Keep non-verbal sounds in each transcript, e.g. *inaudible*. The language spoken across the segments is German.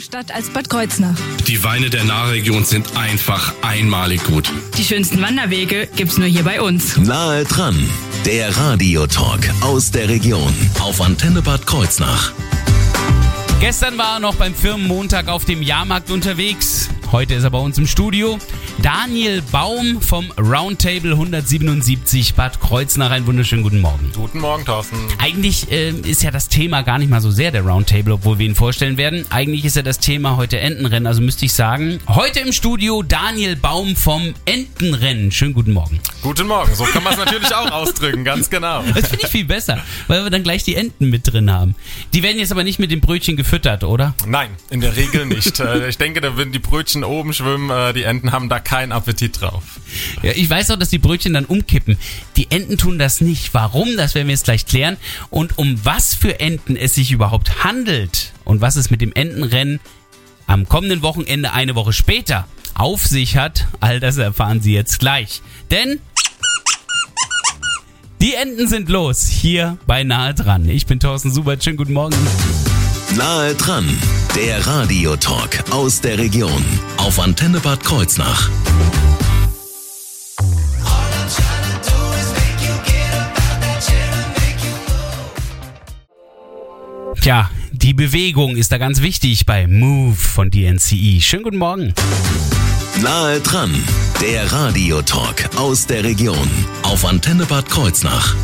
Stadt als Bad Kreuznach. Die Weine der Nahregion sind einfach einmalig gut. Die schönsten Wanderwege gibt's nur hier bei uns. Nahe dran, der Radiotalk aus der Region auf Antenne Bad Kreuznach. Gestern war er noch beim Firmenmontag auf dem Jahrmarkt unterwegs. Heute ist er bei uns im Studio. Daniel Baum vom Roundtable 177 Bad Kreuznach. Einen wunderschönen guten Morgen. Guten Morgen, Thorsten. Eigentlich äh, ist ja das Thema gar nicht mal so sehr der Roundtable, obwohl wir ihn vorstellen werden. Eigentlich ist ja das Thema heute Entenrennen, also müsste ich sagen. Heute im Studio Daniel Baum vom Entenrennen. Schönen guten Morgen. Guten Morgen. So kann man es natürlich auch ausdrücken, ganz genau. *laughs* Das finde ich viel besser, weil wir dann gleich die Enten mit drin haben. Die werden jetzt aber nicht mit dem Brötchen gefüttert, oder? Nein, in der Regel nicht. Äh, ich denke, da würden die Brötchen oben schwimmen. Äh, Die Enten haben da keinen Appetit drauf. Ja, ich weiß auch, dass die Brötchen dann umkippen. Die Enten tun das nicht. Warum? Das werden wir jetzt gleich klären. Und um was für Enten es sich überhaupt handelt und was es mit dem Entenrennen am kommenden Wochenende eine Woche später auf sich hat, all das erfahren Sie jetzt gleich. Denn die Enten sind los, hier bei Nahe dran. Ich bin Thorsten Subert, schönen guten Morgen. Nahe dran, der Radiotalk aus der Region auf Antenne Bad Kreuznach. Tja, die Bewegung ist da ganz wichtig bei Move von DNCE. Schönen guten Morgen. Nahe dran, der Radiotalk aus der Region auf Antenne Bad Kreuznach.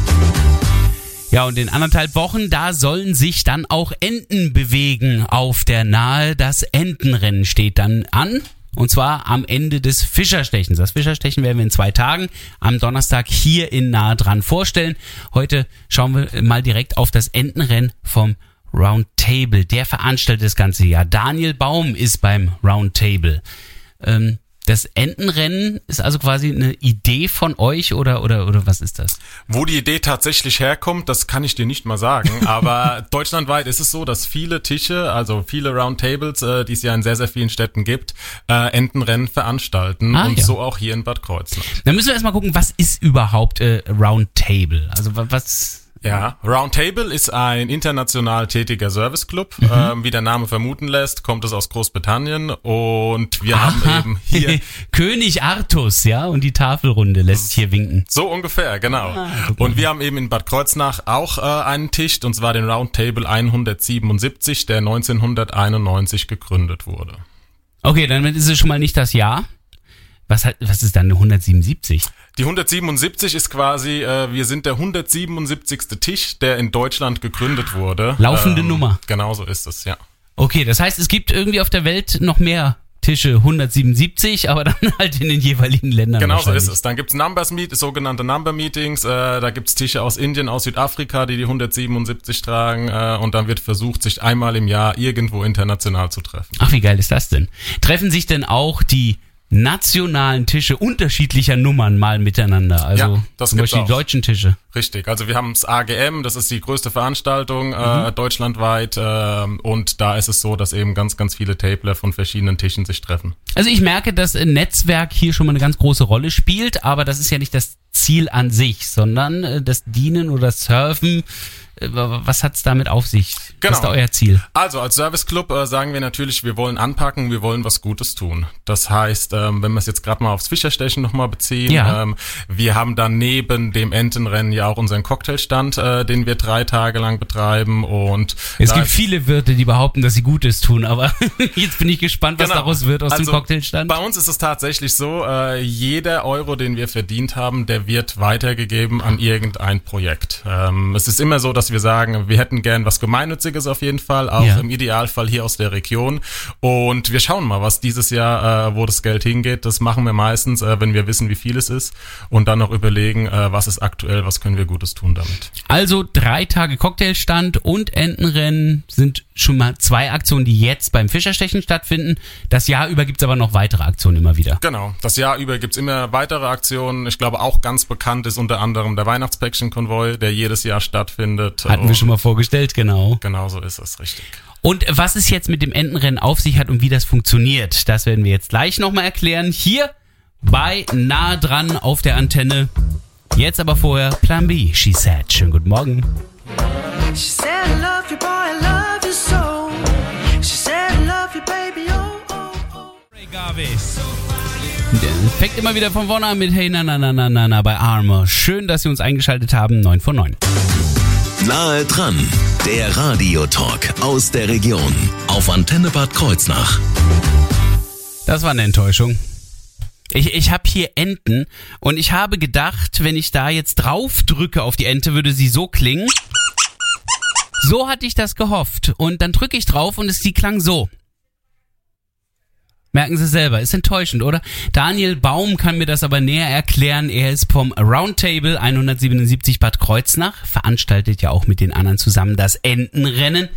Ja, und in anderthalb Wochen, da sollen sich dann auch Enten bewegen auf der Nahe. Das Entenrennen steht dann an. Und zwar am Ende des Fischerstechens. Das Fischerstechen werden wir in zwei Tagen am Donnerstag hier in Nahe dran vorstellen. Heute schauen wir mal direkt auf das Entenrennen vom Roundtable. Der veranstaltet das ganze Jahr. Daniel Baum ist beim Roundtable. Ähm, das Entenrennen ist also quasi eine Idee von euch oder, oder, oder was ist das? Wo die Idee tatsächlich herkommt, das kann ich dir nicht mal sagen. *laughs* Aber deutschlandweit ist es so, dass viele Tische, also viele Roundtables, äh, die es ja in sehr, sehr vielen Städten gibt, äh, Entenrennen veranstalten. Ah, und ja. so auch hier in Bad Kreuznach. Dann müssen wir erstmal gucken, was ist überhaupt äh, Roundtable? Also wa- was. Ja, Roundtable ist ein international tätiger Serviceclub. Mhm. Ähm, wie der Name vermuten lässt, kommt es aus Großbritannien und wir haben eben hier *laughs* König Artus, ja, und die Tafelrunde lässt hier winken. So ungefähr, genau. Ah, und wir haben eben in Bad Kreuznach auch äh, einen Tisch, und zwar den Roundtable 177, der 1991 gegründet wurde. Okay, dann ist es schon mal nicht das Jahr. Was, hat, was ist dann eine 177? Die 177 ist quasi, äh, wir sind der 177. Tisch, der in Deutschland gegründet wurde. Laufende Nummer. Genau so ist es, ja. Okay, das heißt, es gibt irgendwie auf der Welt noch mehr Tische 177, aber dann *laughs* halt in den jeweiligen Ländern. Genau so ist es. Dann gibt's Numbers Meet, sogenannte Number Meetings. Äh, da gibt's Tische aus Indien, aus Südafrika, die die 177 tragen. Äh, und dann wird versucht, sich einmal im Jahr irgendwo international zu treffen. Ach, wie geil ist das denn? Treffen sich denn auch die nationalen Tische unterschiedlicher Nummern mal miteinander? Also Ja, das zum Beispiel die auch. deutschen Tische. Richtig, also wir haben das AGM, das ist die größte Veranstaltung äh, deutschlandweit äh, und da ist es so, dass eben ganz, ganz viele Tabler von verschiedenen Tischen sich treffen. Also ich merke, dass ein Netzwerk hier schon mal eine ganz große Rolle spielt, aber das ist ja nicht das Ziel an sich, sondern äh, das Dienen oder Surfen. Äh, Was hat's damit auf sich? Was ist da euer Ziel? Also als Serviceclub äh, sagen wir natürlich, wir wollen anpacken, wir wollen was Gutes tun. Das heißt, ähm, wenn wir es jetzt gerade mal aufs Fischerstechen nochmal beziehen, Ja. ähm, wir haben dann neben dem Entenrennen ja auch unseren Cocktailstand, äh, den wir drei Tage lang betreiben und Es gibt viele Wirte, die behaupten, dass sie Gutes tun, aber *laughs* jetzt bin ich gespannt, was Genau. daraus wird aus dem Also, Cocktailstand. Bei uns ist es tatsächlich so, äh, jeder Euro, den wir verdient haben, der wird weitergegeben an irgendein Projekt. Ähm, es ist immer so, dass wir sagen, wir hätten gern was Gemeinnütziges auf jeden Fall, auch Ja. im Idealfall hier aus der Region. Und wir schauen mal, was dieses Jahr, äh, wo das Geld hingeht. Das machen wir meistens, äh, wenn wir wissen, wie viel es ist. Und dann noch überlegen, äh, was ist aktuell, was können wir Gutes tun damit. Also drei Tage Cocktailstand und Entenrennen sind schon mal zwei Aktionen, die jetzt beim Fischerstechen stattfinden. Das Jahr über gibt's aber noch weitere Aktionen immer wieder. Genau. Das Jahr über gibt's immer weitere Aktionen. Ich glaube, auch ganz bekannt ist unter anderem der Weihnachtspäckchen-Konvoi, der jedes Jahr stattfindet. Hatten wir Und schon mal vorgestellt, genau. Genau so ist es, richtig. Und was es jetzt mit dem Entenrennen auf sich hat und wie das funktioniert, das werden wir jetzt gleich nochmal erklären. Hier bei Nah dran auf der Antenne. Jetzt aber vorher Plan B, she said. Schönen guten Morgen. She said, fängt immer wieder von vorne an mit Hey na na na na na na bei Armor. Schön, dass Sie uns eingeschaltet haben. 9 von 9. Nahe dran, der Radiotalk aus der Region auf Antenne Bad Kreuznach. Das war eine Enttäuschung. Ich, ich habe hier Enten und ich habe gedacht, wenn ich da jetzt drauf drücke auf die Ente, würde sie so klingen. So hatte ich das gehofft. Und dann drücke ich drauf und es, die klang so. Merken Sie selber, ist enttäuschend, oder? Daniel Baum kann mir das aber näher erklären. Er ist vom Roundtable 177 Bad Kreuznach, veranstaltet ja auch mit den anderen zusammen das Entenrennen.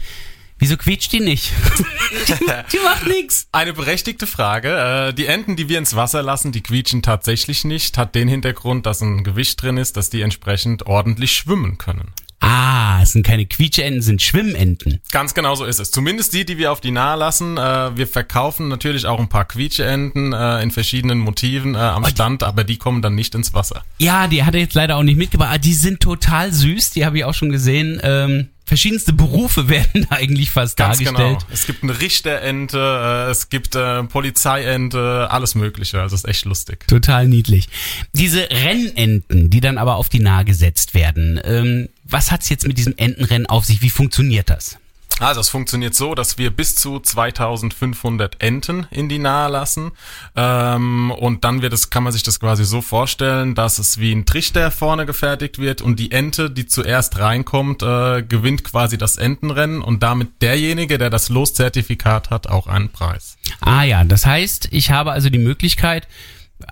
Wieso quietscht die nicht? *laughs* die, die macht nix. Eine berechtigte Frage. Äh, Die Enten, die wir ins Wasser lassen, die quietschen tatsächlich nicht. Hat den Hintergrund, dass ein Gewicht drin ist, dass die entsprechend ordentlich schwimmen können. Ah, es sind keine Quietschenten, es sind Schwimmenten. Ganz genau so ist es. Zumindest die, die wir auf die Nahe lassen. Äh, Wir verkaufen natürlich auch ein paar Quietscheenten äh, in verschiedenen Motiven äh, am Stand, aber die kommen dann nicht ins Wasser. Ja, die hat er jetzt leider auch nicht mitgebracht. aber Die sind total süß, die habe ich auch schon gesehen. Ähm, verschiedenste Berufe *laughs* werden da eigentlich fast Ganz dargestellt. genau. Es gibt eine Richterente, es gibt äh, Polizeiente, alles Mögliche. Also es ist echt lustig. Total niedlich. Diese Rennenten, die dann aber auf die Nahe gesetzt werden, ähm, was hat's jetzt mit diesem Entenrennen auf sich? Wie funktioniert das? Also es funktioniert so, dass wir bis zu 2500 Enten in die Nahe lassen ähm, und dann wird es, kann man sich das quasi so vorstellen, dass es wie ein Trichter vorne gefertigt wird und die Ente, die zuerst reinkommt, äh, gewinnt quasi das Entenrennen und damit derjenige, der das Loszertifikat hat, auch einen Preis. Ah ja, das heißt, ich habe also die Möglichkeit,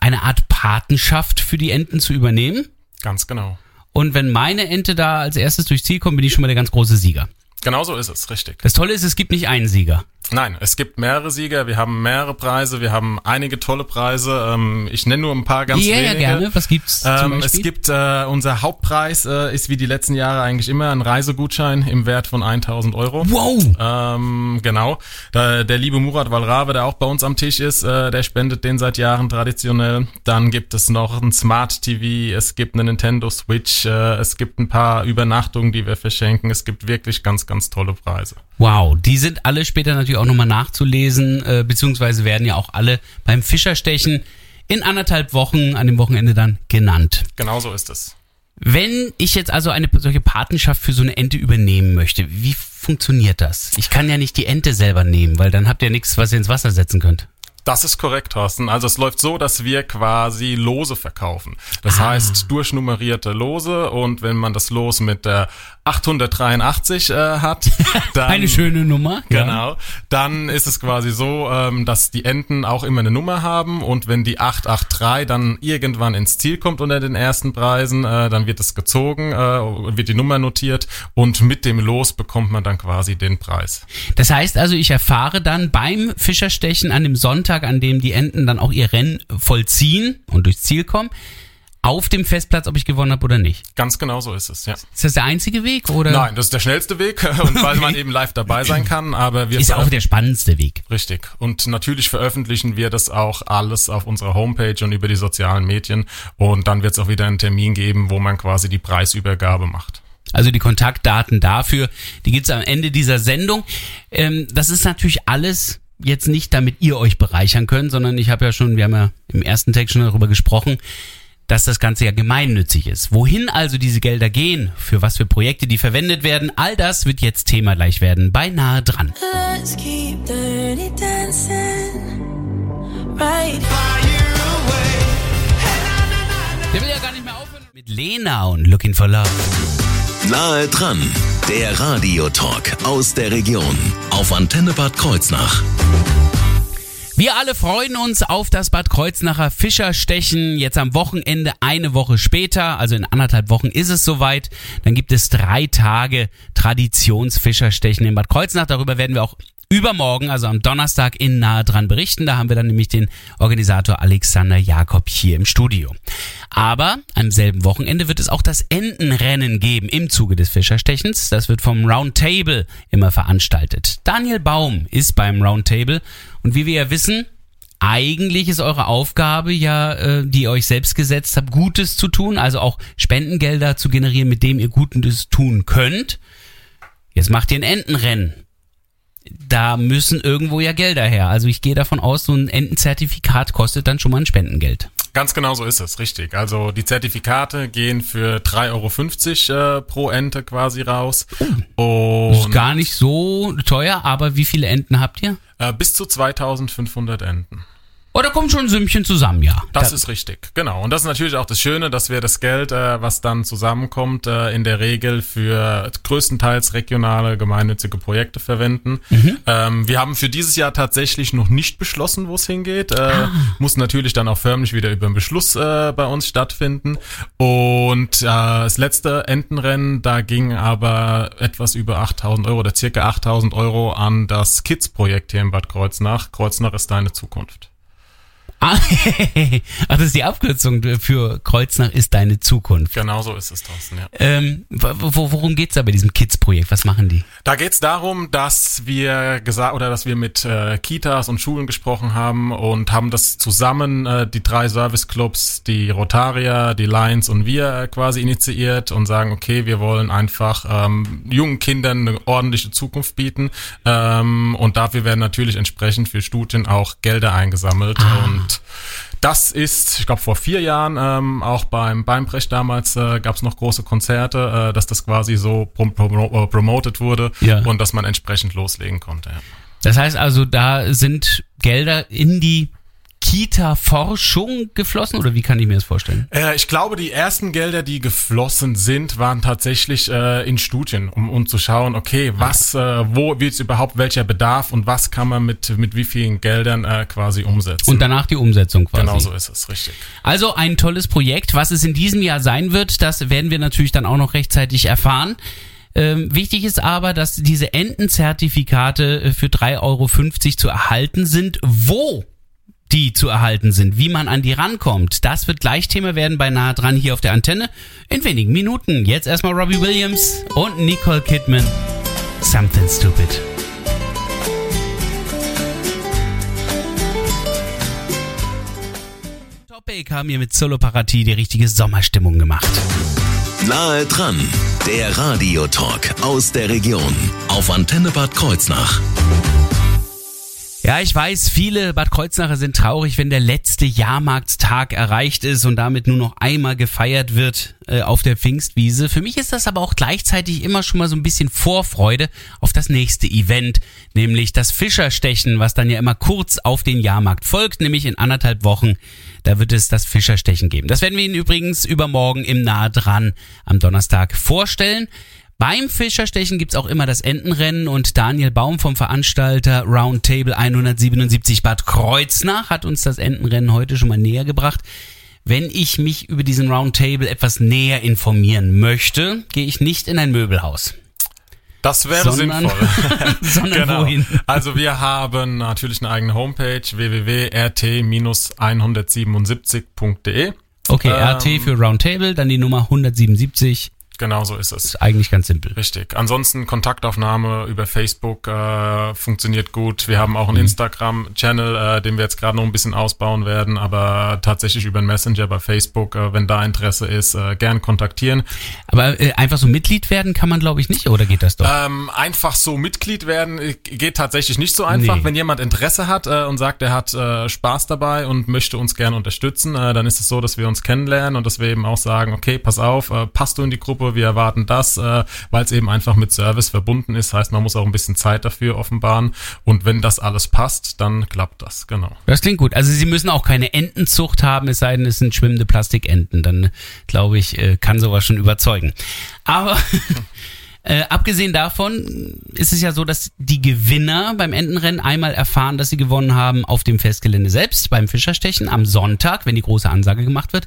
eine Art Patenschaft für die Enten zu übernehmen. Ganz genau. Und wenn meine Ente da als erstes durchs Ziel kommt, bin ich schon mal der ganz große Sieger. Genau so ist es, richtig. Das Tolle ist, es gibt nicht einen Sieger. Nein, es gibt mehrere Sieger, wir haben mehrere Preise, wir haben einige tolle Preise. Ähm, ich nenne nur ein paar ganz ja, wenige. ja, gerne. Was gibt's Ähm, es gibt äh, unser Hauptpreis äh, ist wie die letzten Jahre eigentlich immer ein Reisegutschein im Wert von 1000 Euro. Wow! Ähm, genau. Da, der liebe Murat Walrabe, der auch bei uns am Tisch ist, äh, der spendet den seit Jahren traditionell. Dann gibt es noch ein Smart TV, es gibt eine Nintendo Switch, äh, es gibt ein paar Übernachtungen, die wir verschenken. Es gibt wirklich ganz, ganz tolle Preise. Wow, die sind alle später natürlich auch nochmal nachzulesen, äh, beziehungsweise werden ja auch alle beim Fischerstechen in anderthalb Wochen, an dem Wochenende dann genannt. Genau so ist es. Wenn ich jetzt also eine solche Patenschaft für so eine Ente übernehmen möchte, wie funktioniert das? Ich kann ja nicht die Ente selber nehmen, weil dann habt ihr nichts, was ihr ins Wasser setzen könnt. Das ist korrekt, Thorsten. Also es läuft so, dass wir quasi Lose verkaufen. Das Ah. heißt durchnummerierte Lose und wenn man das Los mit der 883 äh, hat, *laughs* dann Eine schöne Nummer. Ja. Genau. Dann ist es quasi so, ähm, dass die Enten auch immer eine Nummer haben und wenn die 883 dann irgendwann ins Ziel kommt unter den ersten Preisen, äh, dann wird es gezogen, äh, wird die Nummer notiert und mit dem Los bekommt man dann quasi den Preis. Das heißt also, ich erfahre dann beim Fischerstechen an dem Sonntag, an dem die Enten dann auch ihr Rennen vollziehen und durchs Ziel kommen, auf dem Festplatz, ob ich gewonnen habe oder nicht. Ganz genau so ist es, ja. Ist das der einzige Weg oder? Nein, das ist der schnellste Weg und weil *laughs* man eben live dabei sein kann, aber wir Ist auch der spannendste Weg. Richtig. Und natürlich veröffentlichen wir das auch alles auf unserer Homepage und über die sozialen Medien. Und dann wird es auch wieder einen Termin geben, wo man quasi die Preisübergabe macht. Also die Kontaktdaten dafür, die gibt's am Ende dieser Sendung. Ähm, das ist natürlich alles jetzt nicht, damit ihr euch bereichern könnt, sondern ich habe ja schon, wir haben ja im ersten Text schon darüber gesprochen, dass das Ganze ja gemeinnützig ist. Wohin also diese Gelder gehen, für was für Projekte die verwendet werden, all das wird jetzt Thema gleich werden, beinahe dran. Let's keep dirty dancing. Right. Der will ja gar nicht mehr aufhören. Mit Lena und Looking for Love. Nahe dran, der Radiotalk aus der Region auf Antenne Bad Kreuznach. Wir alle freuen uns auf das Bad Kreuznacher Fischerstechen. Jetzt am Wochenende, eine Woche später, also in anderthalb Wochen ist es soweit. Dann gibt es drei Tage Traditionsfischerstechen in Bad Kreuznach. Darüber werden wir auch übermorgen, also am Donnerstag, in nahe dran berichten. Da haben wir dann nämlich den Organisator Alexander Jakob hier im Studio. Aber am selben Wochenende wird es auch das Entenrennen geben im Zuge des Fischerstechens. Das wird vom Roundtable immer veranstaltet. Daniel Baum ist beim Roundtable und wie wir ja wissen, eigentlich ist eure Aufgabe ja, äh, die ihr euch selbst gesetzt habt, Gutes zu tun, also auch Spendengelder zu generieren, mit dem ihr Gutes tun könnt. Jetzt macht ihr ein Entenrennen. Da müssen irgendwo ja Gelder her. Also ich gehe davon aus, so ein Entenzertifikat kostet dann schon mal ein Spendengeld. Ganz genau so ist es, richtig. Also die Zertifikate gehen für 3,50 Euro äh, pro Ente quasi raus. Oh. Ist Und gar nicht so teuer, aber wie viele Enten habt ihr? äh, bis zu 2500 Enten. Oh, da kommt schon ein Sümmchen zusammen, ja. Das Da- ist richtig, genau. Und das ist natürlich auch das Schöne, dass wir das Geld, äh, was dann zusammenkommt, äh, in der Regel für größtenteils regionale gemeinnützige Projekte verwenden. Ähm, wir haben für dieses Jahr tatsächlich noch nicht beschlossen, wo es hingeht. Äh, Muss natürlich dann auch förmlich wieder über einen Beschluss äh, bei uns stattfinden. Und äh, das letzte Entenrennen, da ging aber etwas über 8000 Euro oder circa 8000 Euro an das Kids-Projekt hier in Bad Kreuznach. Kreuznach ist deine Zukunft. Ah, Ach, *laughs* das ist die Abkürzung für Kreuznach ist deine Zukunft. Genau so ist es, Thorsten, ja. Ähm, wo- wo, worum geht's da bei diesem Kids-Projekt? Was machen die? Da geht's darum, dass wir gesagt oder dass wir mit äh, Kitas und Schulen gesprochen haben und haben das zusammen äh, die drei Serviceclubs, die Rotarier, die Lions und wir äh, quasi initiiert und sagen, okay, wir wollen einfach ähm, jungen Kindern eine ordentliche Zukunft bieten ähm, und dafür werden natürlich entsprechend für Studien auch Gelder eingesammelt und das ist, ich glaube, vor vier Jahren ähm, auch beim Beinbrecht damals äh, gab es noch große Konzerte, äh, dass das quasi so prom prom äh, promoted wurde Ja. und dass man entsprechend loslegen konnte. Ja. Das heißt also, da sind Gelder in die Kita-Forschung geflossen oder wie kann ich mir das vorstellen? Äh, ich glaube, die ersten Gelder, die geflossen sind, waren tatsächlich äh, in Studien, um, um zu schauen, okay, was, äh, wo wird überhaupt welcher Bedarf und was kann man mit mit wie vielen Geldern äh, quasi umsetzen. Und danach die Umsetzung quasi. genau so ist es, richtig. Also ein tolles Projekt. Was es in diesem Jahr sein wird, das werden wir natürlich dann auch noch rechtzeitig erfahren. Ähm, wichtig ist aber, dass diese Entenzertifikate äh, für 3,50 Euro zu erhalten sind. Wo die zu erhalten sind, wie man an die rankommt, das wird gleich Thema werden bei Nahe dran hier auf der Antenne in wenigen Minuten. Jetzt erstmal Robbie Williams und Nicole Kidman. Something Stupid. Topic haben hier mit Solopartie die richtige Sommerstimmung gemacht. Nahe dran, der Radiotalk aus der Region auf Antenne Bad Kreuznach. Ja, ich weiß, viele Bad Kreuznacher sind traurig, wenn der letzte Jahrmarktstag erreicht ist und damit nur noch einmal gefeiert wird äh, auf der Pfingstwiese. Für mich ist das aber auch gleichzeitig immer schon mal so ein bisschen Vorfreude auf das nächste Event, nämlich das Fischerstechen, was dann ja immer kurz auf den Jahrmarkt folgt, nämlich in anderthalb Wochen. Da wird es das Fischerstechen geben. Das werden wir Ihnen übrigens übermorgen im Nahe dran am Donnerstag vorstellen. Beim Fischerstechen gibt's auch immer das Entenrennen und Daniel Baum vom Veranstalter Roundtable 177 Bad Kreuznach hat uns das Entenrennen heute schon mal näher gebracht. Wenn ich mich über diesen Roundtable etwas näher informieren möchte, gehe ich nicht in ein Möbelhaus. Das wäre Sondern- sinnvoll. *laughs* *laughs* Sondern genau. wohin? Also wir haben natürlich eine eigene Homepage www.rt-177.de. Okay, Ähm, RT für Roundtable, dann die Nummer 177. Genau so ist es. Ist eigentlich ganz simpel. Richtig. Ansonsten Kontaktaufnahme über Facebook äh, funktioniert gut. Wir haben auch einen Mhm. Instagram-Channel, äh, den wir jetzt gerade noch ein bisschen ausbauen werden, aber tatsächlich über einen Messenger bei Facebook, äh, wenn da Interesse ist, äh, gern kontaktieren. Aber äh, einfach so Mitglied werden kann man, glaube ich, nicht, oder geht das doch? Ähm, einfach so Mitglied werden äh, geht tatsächlich nicht so einfach. Nee. Wenn jemand Interesse hat äh, und sagt, er hat äh, Spaß dabei und möchte uns gerne unterstützen, äh, dann ist es so, dass wir uns kennenlernen und dass wir eben auch sagen, okay, pass auf, äh, passt du in die Gruppe, wir erwarten das, äh, weil es eben einfach mit Service verbunden ist. Heißt, man muss auch ein bisschen Zeit dafür offenbaren. Und wenn das alles passt, dann klappt das, genau. Das klingt gut. Also Sie müssen auch keine Entenzucht haben, es sei denn, es sind schwimmende Plastikenten. Dann, glaube ich, äh, kann sowas schon überzeugen. Aber *laughs* äh, abgesehen davon ist es ja so, dass die Gewinner beim Entenrennen einmal erfahren, dass sie gewonnen haben auf dem Festgelände selbst, beim Fischerstechen am Sonntag, wenn die große Ansage gemacht wird.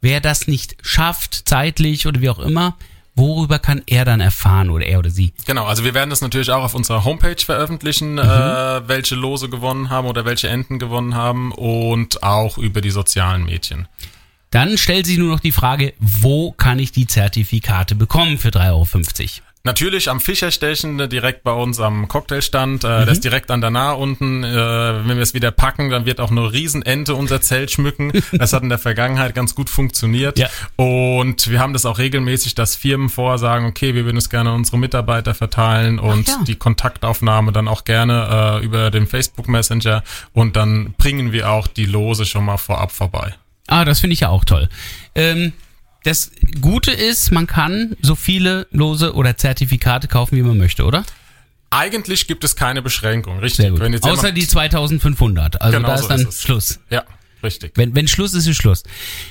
Wer das nicht schafft, zeitlich oder wie auch immer, worüber kann er dann erfahren oder er oder sie? Genau, also wir werden das natürlich auch auf unserer Homepage veröffentlichen, äh, welche Lose gewonnen haben oder welche Enten gewonnen haben und auch über die sozialen Medien. Dann stellt sich nur noch die Frage, wo kann ich die Zertifikate bekommen für 3,50 Euro? Natürlich am Fischerstechen, ne, direkt bei uns am Cocktailstand. Äh, Das ist direkt an der Nahe unten. Äh, wenn wir es wieder packen, dann wird auch eine Riesenente unser Zelt schmücken. *laughs* Das hat in der Vergangenheit ganz gut funktioniert. Ja. Und wir haben das auch regelmäßig, dass Firmen vorsagen, okay, wir würden es gerne unsere Mitarbeiter verteilen und ja. die Kontaktaufnahme dann auch gerne äh, über den Facebook Messenger. Und dann bringen wir auch die Lose schon mal vorab vorbei. Ah, das finde ich ja auch toll. Ähm, das Gute ist, man kann so viele Lose oder Zertifikate kaufen, wie man möchte, oder? Eigentlich gibt es keine Beschränkung, richtig? Außer die 2500. Also Genau da so ist dann ist. Schluss. Ja, richtig. Wenn, wenn Schluss ist, ist Schluss.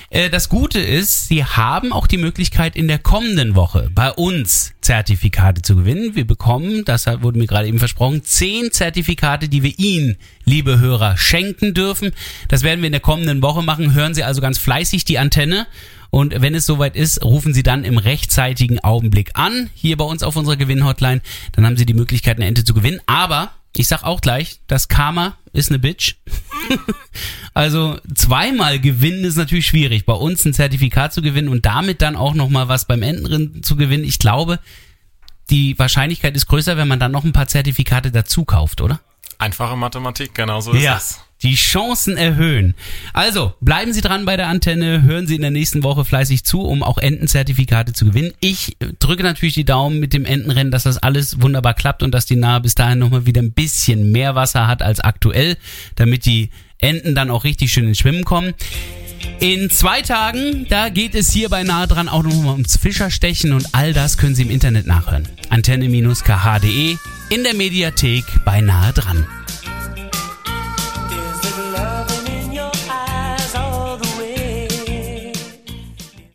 Äh, das Gute ist, Sie haben auch die Möglichkeit, in der kommenden Woche bei uns Zertifikate zu gewinnen. Wir bekommen, das wurde mir gerade eben versprochen, zehn Zertifikate, die wir Ihnen, liebe Hörer, schenken dürfen. Das werden wir in der kommenden Woche machen. Hören Sie also ganz fleißig die Antenne. Und wenn es soweit ist, rufen Sie dann im rechtzeitigen Augenblick an, hier bei uns auf unserer Gewinnhotline. Dann haben Sie die Möglichkeit, eine Ente zu gewinnen. Aber ich sag auch gleich, das Karma ist eine Bitch. Also zweimal gewinnen ist natürlich schwierig. Bei uns ein Zertifikat zu gewinnen und damit dann auch nochmal was beim Entenrind zu gewinnen. Ich glaube, die Wahrscheinlichkeit ist größer, wenn man dann noch ein paar Zertifikate dazu kauft, oder? Einfache Mathematik, genau so ist es. Die Chancen erhöhen. Also, bleiben Sie dran bei der Antenne, hören Sie in der nächsten Woche fleißig zu, um auch Entenzertifikate zu gewinnen. Ich drücke natürlich die Daumen mit dem Entenrennen, dass das alles wunderbar klappt und dass die Nahe bis dahin nochmal wieder ein bisschen mehr Wasser hat als aktuell, damit die Enten dann auch richtig schön ins Schwimmen kommen. In zwei Tagen, da geht es hier bei Nahe dran auch nochmal ums Fischerstechen und all das können Sie im Internet nachhören. Antenne-kh.de in der Mediathek bei Nahe dran.